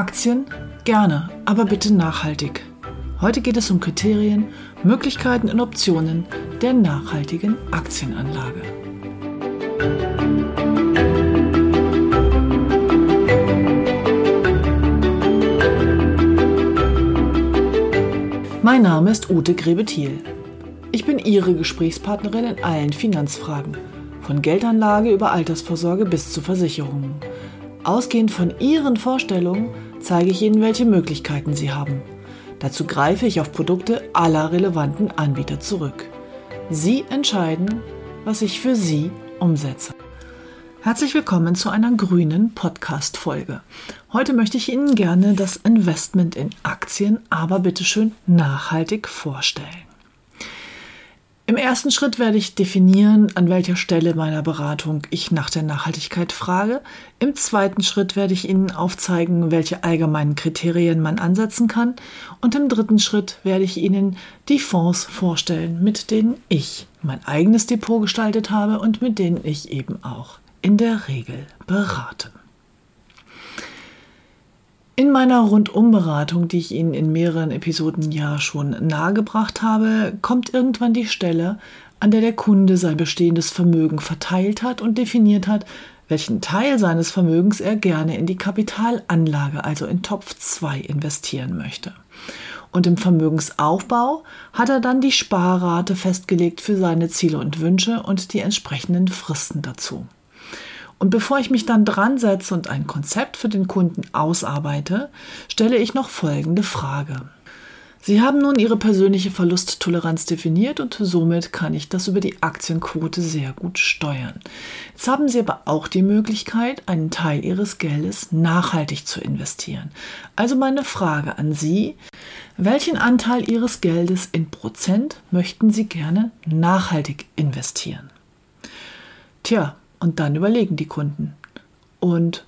Aktien? Gerne, aber bitte nachhaltig. Heute geht es um Kriterien, Möglichkeiten und Optionen der nachhaltigen Aktienanlage. Mein Name ist Ute Grebethiel. Ich bin Ihre Gesprächspartnerin in allen Finanzfragen, von Geldanlage über Altersvorsorge bis zu Versicherungen. Ausgehend von Ihren Vorstellungen zeige ich Ihnen, welche Möglichkeiten Sie haben. Dazu greife ich auf Produkte aller relevanten Anbieter zurück. Sie entscheiden, was ich für Sie umsetze. Herzlich willkommen zu einer grünen Podcast-Folge. Heute möchte ich Ihnen gerne das Investment in Aktien, aber bitteschön nachhaltig vorstellen. Im ersten Schritt werde ich definieren, an welcher Stelle meiner Beratung ich nach der Nachhaltigkeit frage. Im zweiten Schritt werde ich Ihnen aufzeigen, welche allgemeinen Kriterien man ansetzen kann. Und im dritten Schritt werde ich Ihnen die Fonds vorstellen, mit denen ich mein eigenes Depot gestaltet habe und mit denen ich eben auch in der Regel berate. In meiner Rundumberatung, die ich Ihnen in mehreren Episoden ja schon nahegebracht habe, kommt irgendwann die Stelle, an der der Kunde sein bestehendes Vermögen verteilt hat und definiert hat, welchen Teil seines Vermögens er gerne in die Kapitalanlage, also in Topf 2, investieren möchte. Und im Vermögensaufbau hat er dann die Sparrate festgelegt für seine Ziele und Wünsche und die entsprechenden Fristen dazu. Und bevor ich mich dann dran setze und ein Konzept für den Kunden ausarbeite, stelle ich noch folgende Frage. Sie haben nun Ihre persönliche Verlusttoleranz definiert und somit kann ich das über die Aktienquote sehr gut steuern. Jetzt haben Sie aber auch die Möglichkeit, einen Teil Ihres Geldes nachhaltig zu investieren. Also meine Frage an Sie, welchen Anteil Ihres Geldes in Prozent möchten Sie gerne nachhaltig investieren? Tja, und dann überlegen die Kunden. Und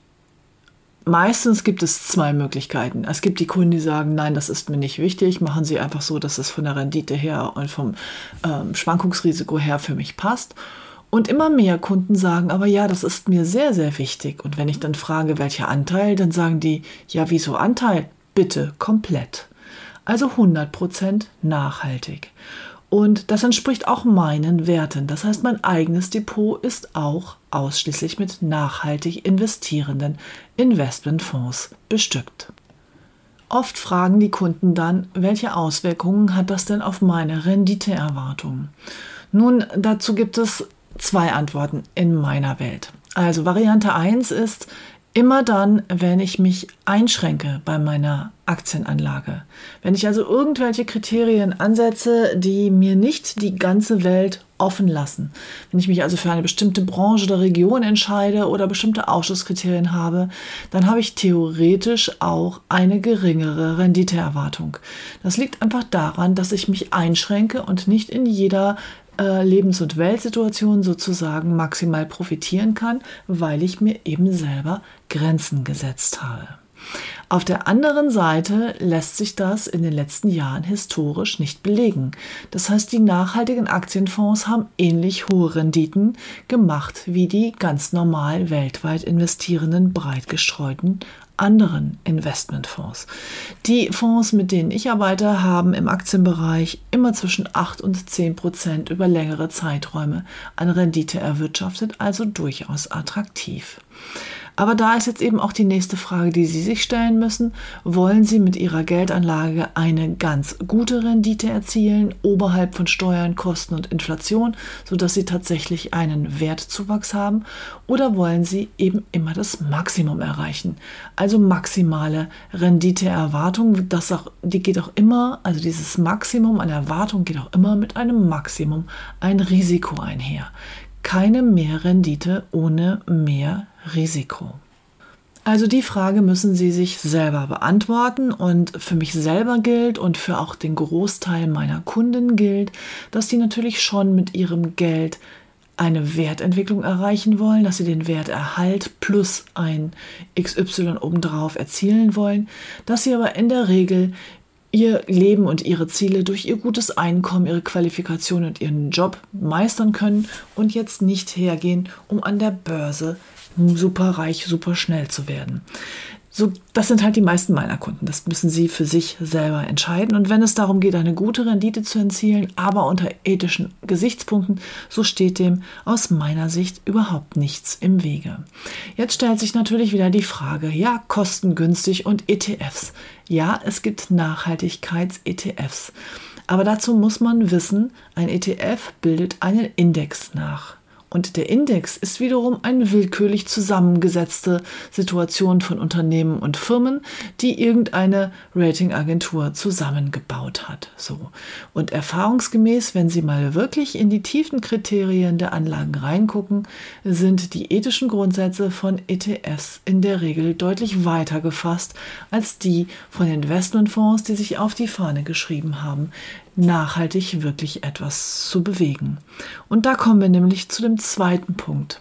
meistens gibt es zwei Möglichkeiten. Es gibt die Kunden, die sagen, nein, das ist mir nicht wichtig, machen sie einfach so, dass es von der Rendite her und vom ähm, Schwankungsrisiko her für mich passt. Und immer mehr Kunden sagen, aber ja, das ist mir sehr, sehr wichtig. Und wenn ich dann frage, welcher Anteil, dann sagen die, ja, wieso Anteil? Bitte komplett. Also 100% nachhaltig. Und das entspricht auch meinen Werten. Das heißt, mein eigenes Depot ist auch ausschließlich mit nachhaltig investierenden Investmentfonds bestückt. Oft fragen die Kunden dann, welche Auswirkungen hat das denn auf meine Renditeerwartung? Nun, dazu gibt es zwei Antworten in meiner Welt. Also Variante 1 ist, Immer dann, wenn ich mich einschränke bei meiner Aktienanlage. Wenn ich also irgendwelche Kriterien ansetze, die mir nicht die ganze Welt offen lassen. Wenn ich mich also für eine bestimmte Branche oder Region entscheide oder bestimmte Ausschusskriterien habe, dann habe ich theoretisch auch eine geringere Renditeerwartung. Das liegt einfach daran, dass ich mich einschränke und nicht in jeder äh, Lebens- und Weltsituation sozusagen maximal profitieren kann, weil ich mir eben selber Grenzen gesetzt habe. Auf der anderen Seite lässt sich das in den letzten Jahren historisch nicht belegen. Das heißt, die nachhaltigen Aktienfonds haben ähnlich hohe Renditen gemacht wie die ganz normal weltweit investierenden breit gestreuten anderen Investmentfonds. Die Fonds, mit denen ich arbeite, haben im Aktienbereich immer zwischen 8 und 10 Prozent über längere Zeiträume an Rendite erwirtschaftet, also durchaus attraktiv. Aber da ist jetzt eben auch die nächste Frage, die Sie sich stellen müssen. Wollen Sie mit Ihrer Geldanlage eine ganz gute Rendite erzielen, oberhalb von Steuern, Kosten und Inflation, sodass Sie tatsächlich einen Wertzuwachs haben? Oder wollen Sie eben immer das Maximum erreichen? Also maximale Renditeerwartung, das auch, die geht auch immer, also dieses Maximum an Erwartung geht auch immer mit einem Maximum ein Risiko einher keine Mehrrendite ohne mehr Risiko. Also die Frage müssen Sie sich selber beantworten und für mich selber gilt und für auch den Großteil meiner Kunden gilt, dass die natürlich schon mit ihrem Geld eine Wertentwicklung erreichen wollen, dass sie den Werterhalt plus ein XY obendrauf erzielen wollen, dass sie aber in der Regel ihr Leben und ihre Ziele durch ihr gutes Einkommen, ihre Qualifikation und ihren Job meistern können und jetzt nicht hergehen, um an der Börse super reich, super schnell zu werden. So, das sind halt die meisten meiner Kunden. Das müssen sie für sich selber entscheiden. Und wenn es darum geht, eine gute Rendite zu erzielen, aber unter ethischen Gesichtspunkten, so steht dem aus meiner Sicht überhaupt nichts im Wege. Jetzt stellt sich natürlich wieder die Frage, ja, kostengünstig und ETFs. Ja, es gibt Nachhaltigkeits-ETFs. Aber dazu muss man wissen, ein ETF bildet einen Index nach. Und der Index ist wiederum eine willkürlich zusammengesetzte Situation von Unternehmen und Firmen, die irgendeine Ratingagentur zusammengebaut hat. So. Und erfahrungsgemäß, wenn Sie mal wirklich in die tiefen Kriterien der Anlagen reingucken, sind die ethischen Grundsätze von ETFs in der Regel deutlich weiter gefasst als die von Investmentfonds, die sich auf die Fahne geschrieben haben, nachhaltig wirklich etwas zu bewegen. Und da kommen wir nämlich zu dem zweiten Punkt.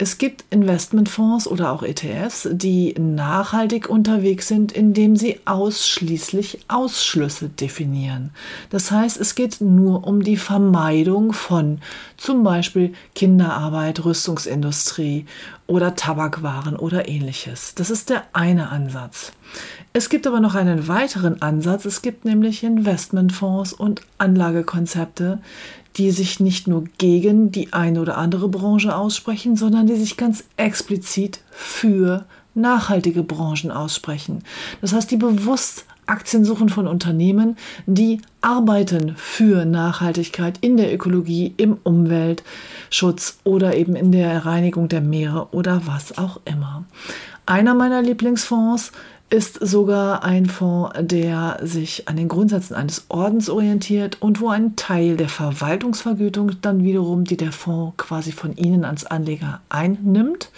Es gibt Investmentfonds oder auch ETFs, die nachhaltig unterwegs sind, indem sie ausschließlich Ausschlüsse definieren. Das heißt, es geht nur um die Vermeidung von zum Beispiel Kinderarbeit, Rüstungsindustrie oder Tabakwaren oder ähnliches. Das ist der eine Ansatz. Es gibt aber noch einen weiteren Ansatz. Es gibt nämlich Investmentfonds und Anlagekonzepte, die sich nicht nur gegen die eine oder andere Branche aussprechen, sondern die sich ganz explizit für nachhaltige Branchen aussprechen. Das heißt, die bewusst Aktien suchen von Unternehmen, die arbeiten für Nachhaltigkeit in der Ökologie, im Umweltschutz oder eben in der Reinigung der Meere oder was auch immer. Einer meiner Lieblingsfonds ist sogar ein Fonds, der sich an den Grundsätzen eines Ordens orientiert und wo ein Teil der Verwaltungsvergütung dann wiederum, die der Fonds quasi von Ihnen als Anleger einnimmt,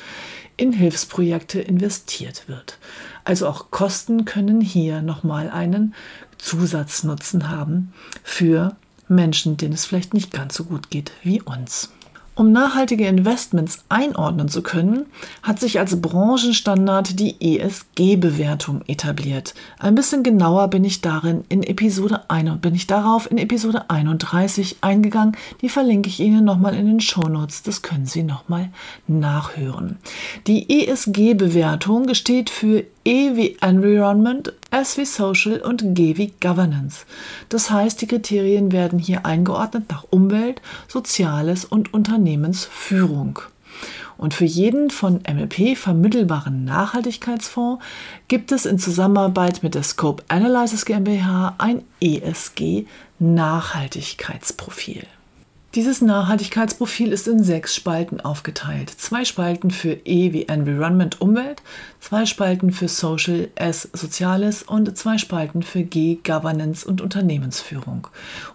in Hilfsprojekte investiert wird. Also auch Kosten können hier nochmal einen Zusatznutzen haben für Menschen, denen es vielleicht nicht ganz so gut geht wie uns. Um nachhaltige Investments einordnen zu können, hat sich als Branchenstandard die ESG-Bewertung etabliert. Ein bisschen genauer bin ich darin in Episode 1, bin ich darauf in Episode 31 eingegangen. Die verlinke ich Ihnen nochmal in den Shownotes. Das können Sie nochmal nachhören. Die ESG-Bewertung steht für E wie Environment, S wie Social und G wie Governance. Das heißt, die Kriterien werden hier eingeordnet nach Umwelt, Soziales und Unternehmensführung. Und für jeden von MLP vermittelbaren Nachhaltigkeitsfonds gibt es in Zusammenarbeit mit der Scope Analysis GmbH ein ESG Nachhaltigkeitsprofil. Dieses Nachhaltigkeitsprofil ist in sechs Spalten aufgeteilt. Zwei Spalten für E wie Environment Umwelt, zwei Spalten für Social S Soziales und zwei Spalten für G Governance und Unternehmensführung.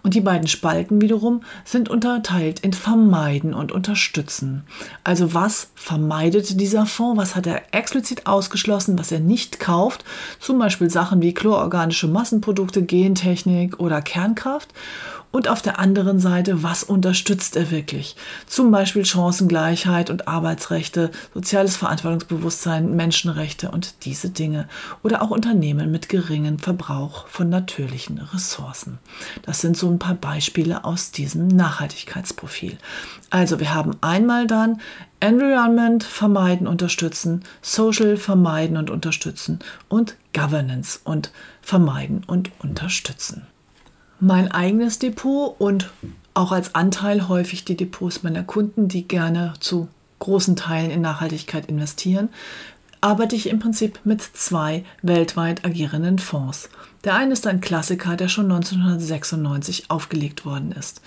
Und die beiden Spalten wiederum sind unterteilt in Vermeiden und Unterstützen. Also was vermeidet dieser Fonds? Was hat er explizit ausgeschlossen, was er nicht kauft? Zum Beispiel Sachen wie chlororganische Massenprodukte, Gentechnik oder Kernkraft. Und auf der anderen Seite, was unterstützt er wirklich? Zum Beispiel Chancengleichheit und Arbeitsrechte, soziales Verantwortungsbewusstsein, Menschenrechte und diese Dinge. Oder auch Unternehmen mit geringem Verbrauch von natürlichen Ressourcen. Das sind so ein paar Beispiele aus diesem Nachhaltigkeitsprofil. Also wir haben einmal dann Environment vermeiden, unterstützen, Social vermeiden und unterstützen und Governance und vermeiden und unterstützen. Mein eigenes Depot und auch als Anteil häufig die Depots meiner Kunden, die gerne zu großen Teilen in Nachhaltigkeit investieren, arbeite ich im Prinzip mit zwei weltweit agierenden Fonds. Der eine ist ein Klassiker, der schon 1996 aufgelegt worden ist.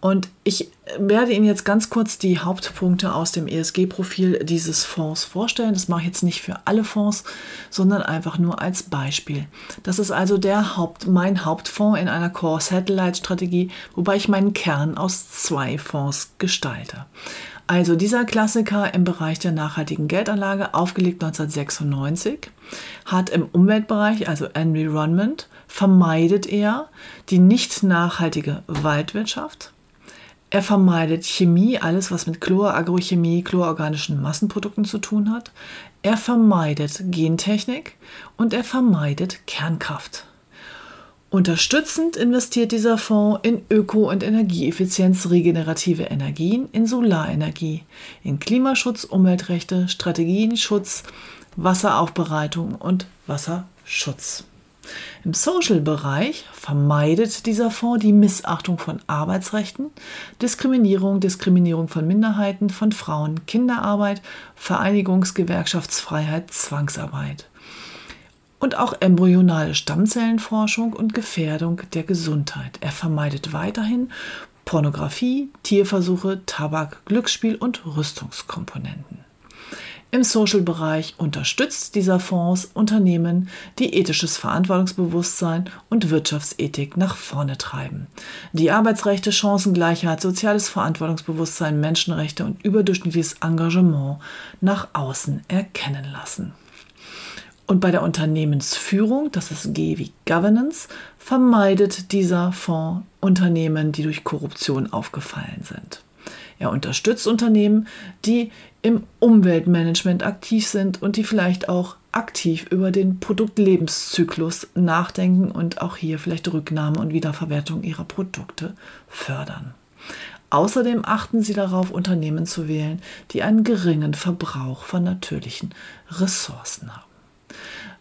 Und ich werde Ihnen jetzt ganz kurz die Hauptpunkte aus dem ESG-Profil dieses Fonds vorstellen. Das mache ich jetzt nicht für alle Fonds, sondern einfach nur als Beispiel. Das ist also der Haupt, mein Hauptfonds in einer Core-Satellite-Strategie, wobei ich meinen Kern aus zwei Fonds gestalte. Also dieser Klassiker im Bereich der nachhaltigen Geldanlage, aufgelegt 1996, hat im Umweltbereich, also Environment, vermeidet er die nicht nachhaltige Waldwirtschaft. Er vermeidet Chemie, alles was mit Chlor, Agrochemie, chlororganischen Massenprodukten zu tun hat. Er vermeidet Gentechnik und er vermeidet Kernkraft. Unterstützend investiert dieser Fonds in Öko- und Energieeffizienz, regenerative Energien, in Solarenergie, in Klimaschutz, Umweltrechte, Strategien, Schutz, Wasseraufbereitung und Wasserschutz. Im Social-Bereich vermeidet dieser Fonds die Missachtung von Arbeitsrechten, Diskriminierung, Diskriminierung von Minderheiten, von Frauen, Kinderarbeit, Vereinigungs-, Gewerkschaftsfreiheit, Zwangsarbeit und auch embryonale Stammzellenforschung und Gefährdung der Gesundheit. Er vermeidet weiterhin Pornografie, Tierversuche, Tabak, Glücksspiel und Rüstungskomponenten. Im Social-Bereich unterstützt dieser Fonds Unternehmen, die ethisches Verantwortungsbewusstsein und Wirtschaftsethik nach vorne treiben, die Arbeitsrechte, Chancengleichheit, soziales Verantwortungsbewusstsein, Menschenrechte und überdurchschnittliches Engagement nach außen erkennen lassen. Und bei der Unternehmensführung, das ist G wie Governance, vermeidet dieser Fonds Unternehmen, die durch Korruption aufgefallen sind. Er unterstützt Unternehmen, die im Umweltmanagement aktiv sind und die vielleicht auch aktiv über den Produktlebenszyklus nachdenken und auch hier vielleicht Rücknahme und Wiederverwertung ihrer Produkte fördern. Außerdem achten sie darauf, Unternehmen zu wählen, die einen geringen Verbrauch von natürlichen Ressourcen haben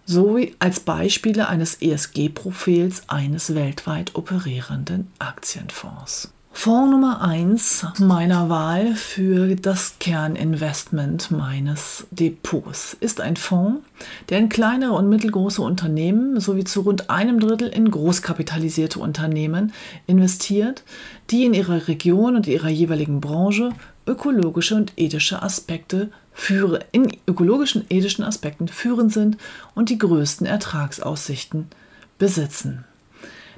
sowie als Beispiele eines ESG-Profils eines weltweit operierenden Aktienfonds. Fonds Nummer 1 meiner Wahl für das Kerninvestment meines Depots ist ein Fonds, der in kleinere und mittelgroße Unternehmen sowie zu rund einem Drittel in großkapitalisierte Unternehmen investiert, die in ihrer Region und ihrer jeweiligen Branche ökologische und ethische Aspekte führe, in ökologischen ethischen Aspekten führend sind und die größten Ertragsaussichten besitzen.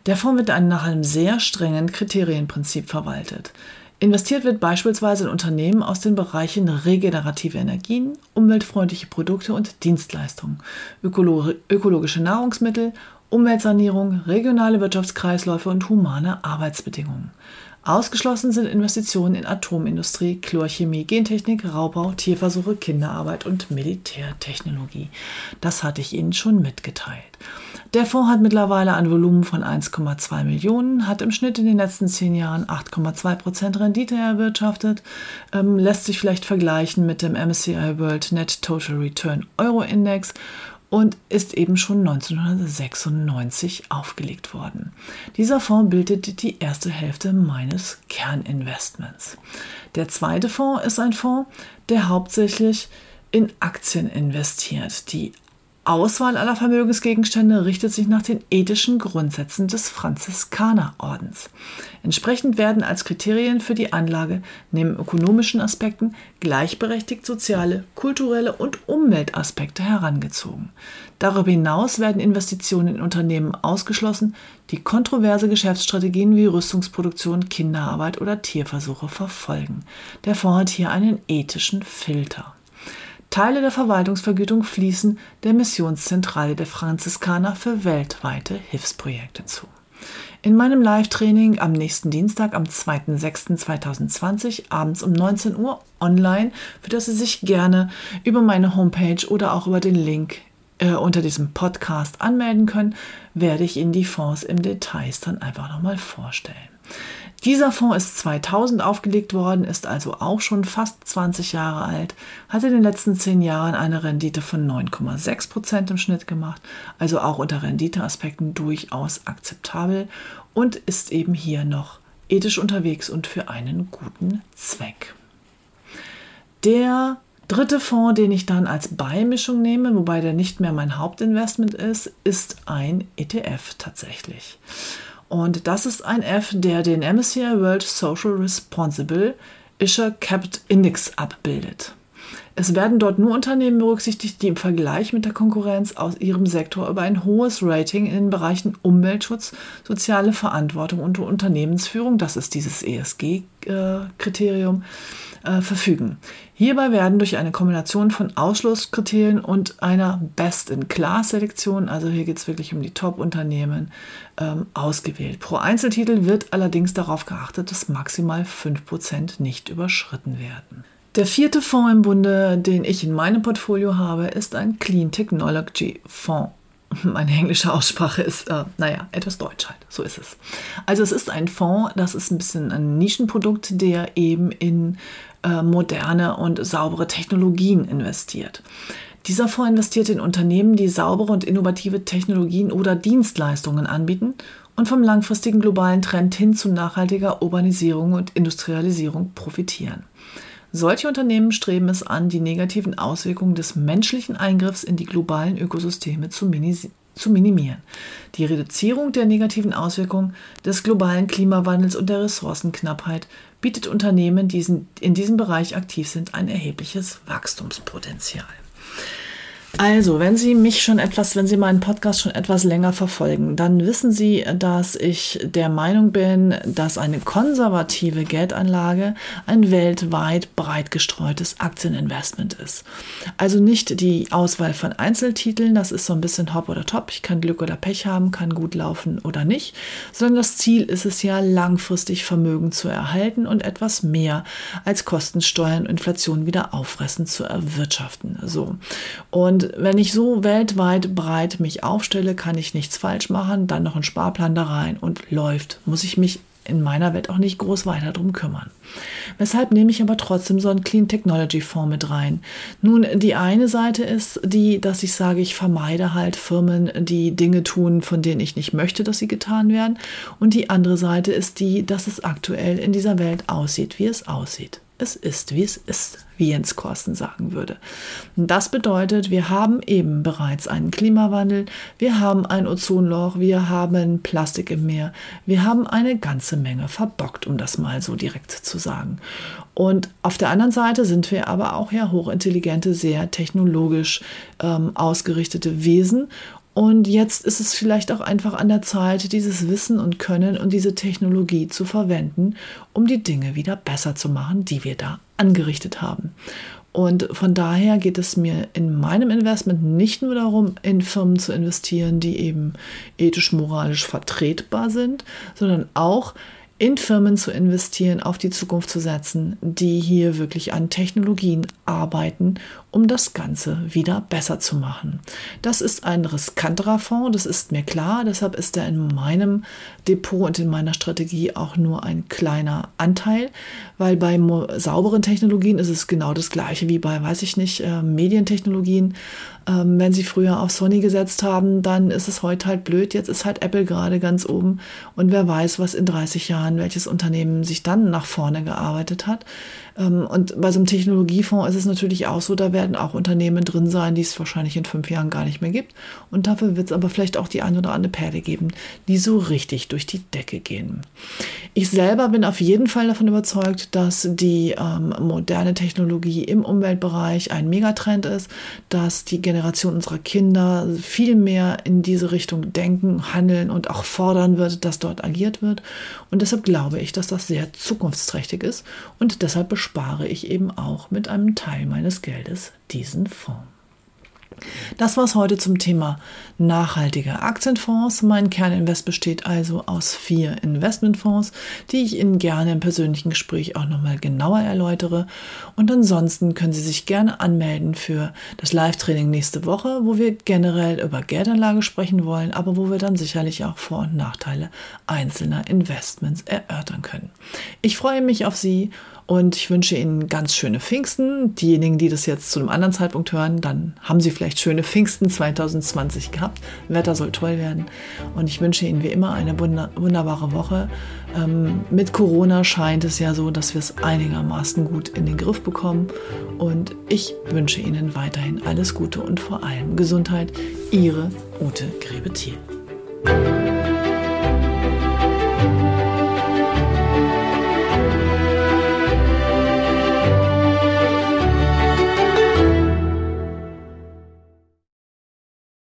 Der Fonds wird nach einem sehr strengen Kriterienprinzip verwaltet. Investiert wird beispielsweise in Unternehmen aus den Bereichen regenerative Energien, umweltfreundliche Produkte und Dienstleistungen, ökologische Nahrungsmittel, Umweltsanierung, regionale Wirtschaftskreisläufe und humane Arbeitsbedingungen. Ausgeschlossen sind Investitionen in Atomindustrie, Chlorchemie, Gentechnik, Raubbau, Tierversuche, Kinderarbeit und Militärtechnologie. Das hatte ich Ihnen schon mitgeteilt. Der Fonds hat mittlerweile ein Volumen von 1,2 Millionen, hat im Schnitt in den letzten zehn Jahren 8,2 Prozent Rendite erwirtschaftet, ähm, lässt sich vielleicht vergleichen mit dem MSCI World Net Total Return Euro Index und ist eben schon 1996 aufgelegt worden. Dieser Fonds bildet die erste Hälfte meines Kerninvestments. Der zweite Fonds ist ein Fonds, der hauptsächlich in Aktien investiert, die Auswahl aller Vermögensgegenstände richtet sich nach den ethischen Grundsätzen des Franziskanerordens. Entsprechend werden als Kriterien für die Anlage neben ökonomischen Aspekten gleichberechtigt soziale, kulturelle und Umweltaspekte herangezogen. Darüber hinaus werden Investitionen in Unternehmen ausgeschlossen, die kontroverse Geschäftsstrategien wie Rüstungsproduktion, Kinderarbeit oder Tierversuche verfolgen. Der Fonds hat hier einen ethischen Filter. Teile der Verwaltungsvergütung fließen der Missionszentrale der Franziskaner für weltweite Hilfsprojekte zu. In meinem Live-Training am nächsten Dienstag, am 2.6.2020, abends um 19 Uhr online, für das Sie sich gerne über meine Homepage oder auch über den Link äh, unter diesem Podcast anmelden können, werde ich Ihnen die Fonds im Details dann einfach nochmal vorstellen. Dieser Fonds ist 2000 aufgelegt worden, ist also auch schon fast 20 Jahre alt, hat in den letzten 10 Jahren eine Rendite von 9,6 Prozent im Schnitt gemacht, also auch unter Renditeaspekten durchaus akzeptabel und ist eben hier noch ethisch unterwegs und für einen guten Zweck. Der dritte Fonds, den ich dann als Beimischung nehme, wobei der nicht mehr mein Hauptinvestment ist, ist ein ETF tatsächlich. Und das ist ein F, der den MSCI World Social Responsible Issuer Capped Index abbildet. Es werden dort nur Unternehmen berücksichtigt, die im Vergleich mit der Konkurrenz aus ihrem Sektor über ein hohes Rating in den Bereichen Umweltschutz, soziale Verantwortung und Unternehmensführung, das ist dieses ESG-Kriterium, äh, verfügen. Hierbei werden durch eine Kombination von Ausschlusskriterien und einer Best-in-Class-Selektion, also hier geht es wirklich um die Top-Unternehmen, ähm, ausgewählt. Pro Einzeltitel wird allerdings darauf geachtet, dass maximal 5% nicht überschritten werden. Der vierte Fonds im Bunde, den ich in meinem Portfolio habe, ist ein Clean Technology Fonds. Meine englische Aussprache ist, äh, naja, etwas deutsch halt. So ist es. Also es ist ein Fonds, das ist ein bisschen ein Nischenprodukt, der eben in äh, moderne und saubere Technologien investiert. Dieser Fonds investiert in Unternehmen, die saubere und innovative Technologien oder Dienstleistungen anbieten und vom langfristigen globalen Trend hin zu nachhaltiger Urbanisierung und Industrialisierung profitieren. Solche Unternehmen streben es an, die negativen Auswirkungen des menschlichen Eingriffs in die globalen Ökosysteme zu, zu minimieren. Die Reduzierung der negativen Auswirkungen des globalen Klimawandels und der Ressourcenknappheit bietet Unternehmen, die in diesem Bereich aktiv sind, ein erhebliches Wachstumspotenzial. Also, wenn Sie mich schon etwas, wenn Sie meinen Podcast schon etwas länger verfolgen, dann wissen Sie, dass ich der Meinung bin, dass eine konservative Geldanlage ein weltweit breit gestreutes Aktieninvestment ist. Also nicht die Auswahl von Einzeltiteln, das ist so ein bisschen Hop oder Top, ich kann Glück oder Pech haben, kann gut laufen oder nicht, sondern das Ziel ist es ja, langfristig Vermögen zu erhalten und etwas mehr als Kosten, Steuern und Inflation wieder auffressen zu erwirtschaften. So. Und wenn ich so weltweit breit mich aufstelle, kann ich nichts falsch machen, dann noch ein Sparplan da rein und läuft. Muss ich mich in meiner Welt auch nicht groß weiter drum kümmern. Weshalb nehme ich aber trotzdem so einen Clean Technology Fonds mit rein. Nun, die eine Seite ist die, dass ich sage, ich vermeide halt Firmen, die Dinge tun, von denen ich nicht möchte, dass sie getan werden. Und die andere Seite ist die, dass es aktuell in dieser Welt aussieht, wie es aussieht es ist, wie es ist, wie Jens Korsten sagen würde. das bedeutet, wir haben eben bereits einen Klimawandel, wir haben ein Ozonloch, wir haben Plastik im Meer, wir haben eine ganze Menge verbockt, um das mal so direkt zu sagen. Und auf der anderen Seite sind wir aber auch ja hochintelligente, sehr technologisch ähm, ausgerichtete Wesen und jetzt ist es vielleicht auch einfach an der Zeit, dieses Wissen und Können und diese Technologie zu verwenden, um die Dinge wieder besser zu machen, die wir da angerichtet haben. Und von daher geht es mir in meinem Investment nicht nur darum, in Firmen zu investieren, die eben ethisch, moralisch vertretbar sind, sondern auch in Firmen zu investieren, auf die Zukunft zu setzen, die hier wirklich an Technologien arbeiten, um das Ganze wieder besser zu machen. Das ist ein riskanterer Fonds, das ist mir klar, deshalb ist er in meinem Depot und in meiner Strategie auch nur ein kleiner Anteil, weil bei sauberen Technologien ist es genau das gleiche wie bei, weiß ich nicht, äh, Medientechnologien. Ähm, wenn Sie früher auf Sony gesetzt haben, dann ist es heute halt blöd. Jetzt ist halt Apple gerade ganz oben. Und wer weiß, was in 30 Jahren, welches Unternehmen sich dann nach vorne gearbeitet hat. Ähm, und bei so einem Technologiefonds ist es natürlich auch so, da werden auch Unternehmen drin sein, die es wahrscheinlich in fünf Jahren gar nicht mehr gibt. Und dafür wird es aber vielleicht auch die ein oder andere Perle geben, die so richtig durch die Decke gehen. Ich selber bin auf jeden Fall davon überzeugt, dass die ähm, moderne Technologie im Umweltbereich ein Megatrend ist, dass die Generation unserer Kinder viel mehr in diese Richtung denken, handeln und auch fordern wird, dass dort agiert wird. Und deshalb glaube ich, dass das sehr zukunftsträchtig ist und deshalb spare ich eben auch mit einem Teil meines Geldes diesen Fonds. Das war's heute zum Thema nachhaltige Aktienfonds. Mein Kerninvest besteht also aus vier Investmentfonds, die ich Ihnen gerne im persönlichen Gespräch auch nochmal genauer erläutere. Und ansonsten können Sie sich gerne anmelden für das Live-Training nächste Woche, wo wir generell über Geldanlage sprechen wollen, aber wo wir dann sicherlich auch Vor- und Nachteile einzelner Investments erörtern können. Ich freue mich auf Sie und ich wünsche Ihnen ganz schöne Pfingsten. Diejenigen, die das jetzt zu einem anderen Zeitpunkt hören, dann haben Sie vielleicht schöne Pfingsten 2020 gehabt. Wetter soll toll werden. Und ich wünsche Ihnen wie immer eine wunderbare Woche. Ähm, mit Corona scheint es ja so, dass wir es einigermaßen gut in den Griff bekommen. Und ich wünsche Ihnen weiterhin alles Gute und vor allem Gesundheit. Ihre Ute Grebetier.